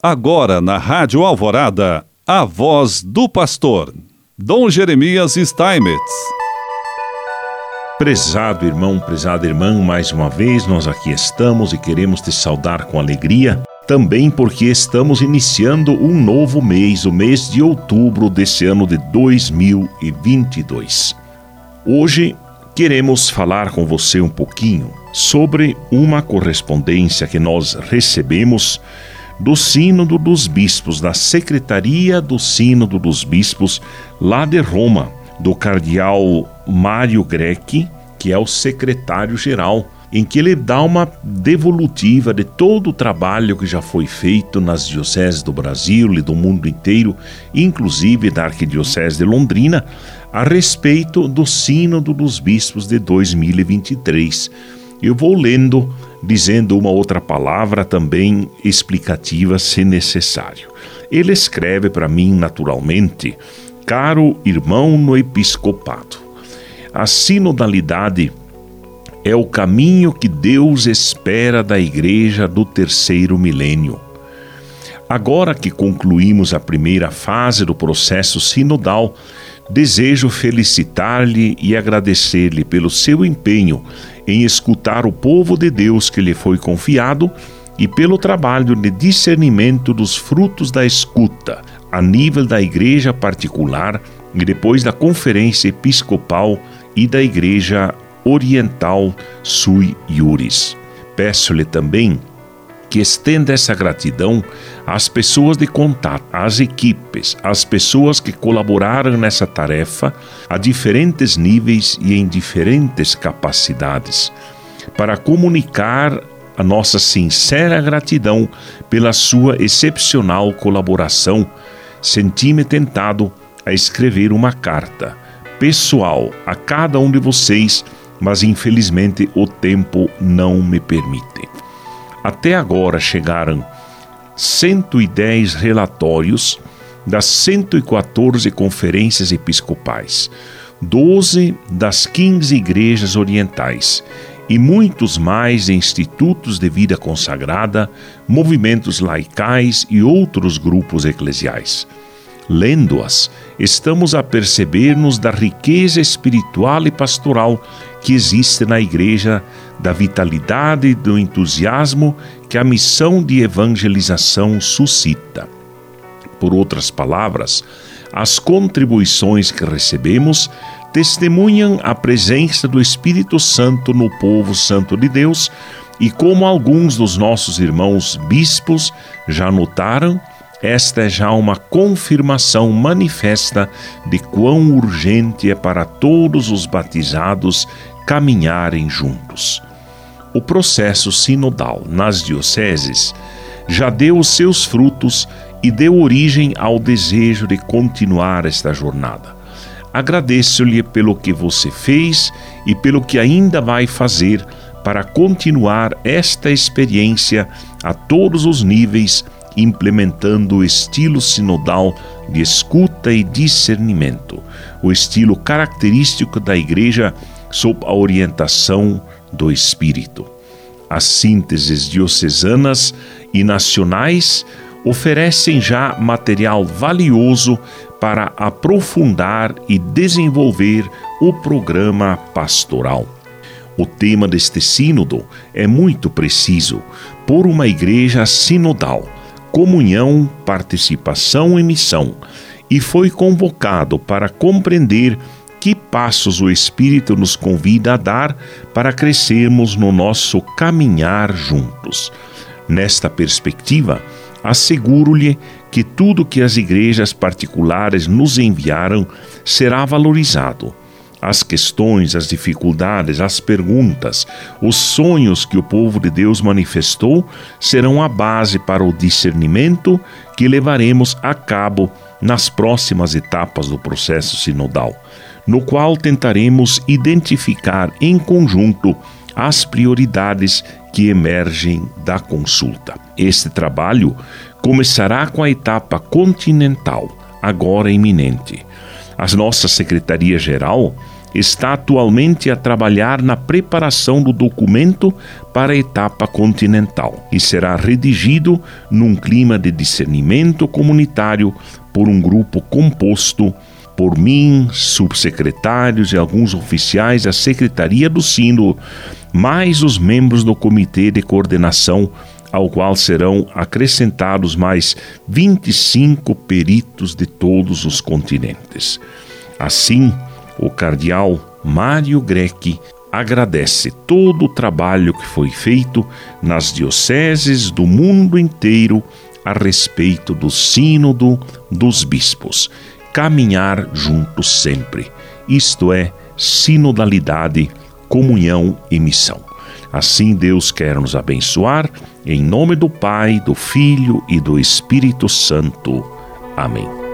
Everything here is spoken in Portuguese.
Agora na Rádio Alvorada, a voz do pastor, Dom Jeremias Steinmetz. Prezado irmão, prezada irmã, mais uma vez nós aqui estamos e queremos te saudar com alegria, também porque estamos iniciando um novo mês, o mês de outubro desse ano de 2022. Hoje queremos falar com você um pouquinho sobre uma correspondência que nós recebemos do Sínodo dos Bispos, da Secretaria do Sínodo dos Bispos, lá de Roma, do cardeal Mário Grechi, que é o secretário-geral, em que ele dá uma devolutiva de todo o trabalho que já foi feito nas dioceses do Brasil e do mundo inteiro, inclusive da Arquidiocese de Londrina, a respeito do Sínodo dos Bispos de 2023. Eu vou lendo dizendo uma outra palavra também explicativa se necessário. Ele escreve para mim naturalmente: Caro irmão no episcopado, a sinodalidade é o caminho que Deus espera da igreja do terceiro milênio. Agora que concluímos a primeira fase do processo sinodal, desejo felicitar-lhe e agradecer-lhe pelo seu empenho em escutar o povo de Deus que lhe foi confiado e pelo trabalho de discernimento dos frutos da escuta, a nível da igreja particular e depois da conferência episcopal e da igreja oriental sui iuris. Peço-lhe também que estenda essa gratidão às pessoas de contato, às equipes, às pessoas que colaboraram nessa tarefa a diferentes níveis e em diferentes capacidades, para comunicar a nossa sincera gratidão pela sua excepcional colaboração. Senti-me tentado a escrever uma carta pessoal a cada um de vocês, mas infelizmente o tempo não me permite. Até agora chegaram 110 relatórios das 114 conferências episcopais, 12 das 15 igrejas orientais e muitos mais institutos de vida consagrada, movimentos laicais e outros grupos eclesiais. Lendo-as, estamos a perceber-nos da riqueza espiritual e pastoral que existe na Igreja, da vitalidade e do entusiasmo que a missão de evangelização suscita. Por outras palavras, as contribuições que recebemos testemunham a presença do Espírito Santo no povo santo de Deus e, como alguns dos nossos irmãos bispos já notaram, esta é já uma confirmação manifesta de quão urgente é para todos os batizados caminharem juntos. O processo sinodal nas dioceses já deu os seus frutos e deu origem ao desejo de continuar esta jornada. Agradeço-lhe pelo que você fez e pelo que ainda vai fazer para continuar esta experiência a todos os níveis implementando o estilo sinodal de escuta e discernimento, o estilo característico da Igreja sob a orientação do Espírito. As sínteses diocesanas e nacionais oferecem já material valioso para aprofundar e desenvolver o programa pastoral. O tema deste sínodo é muito preciso: por uma igreja sinodal comunhão, participação e missão, e foi convocado para compreender que passos o Espírito nos convida a dar para crescermos no nosso caminhar juntos. Nesta perspectiva, asseguro-lhe que tudo que as igrejas particulares nos enviaram será valorizado as questões, as dificuldades, as perguntas, os sonhos que o povo de Deus manifestou serão a base para o discernimento que levaremos a cabo nas próximas etapas do processo sinodal, no qual tentaremos identificar em conjunto as prioridades que emergem da consulta. Este trabalho começará com a etapa continental, agora iminente a nossa Secretaria-Geral está atualmente a trabalhar na preparação do documento para a etapa continental e será redigido num clima de discernimento comunitário por um grupo composto por mim, subsecretários e alguns oficiais da Secretaria do Sino, mais os membros do Comitê de Coordenação, ao qual serão acrescentados mais 25 peritos de todos os continentes. Assim, o cardeal Mário Greque agradece todo o trabalho que foi feito nas dioceses do mundo inteiro a respeito do Sínodo dos Bispos. Caminhar juntos sempre, isto é, sinodalidade, comunhão e missão. Assim Deus quer nos abençoar, em nome do Pai, do Filho e do Espírito Santo. Amém.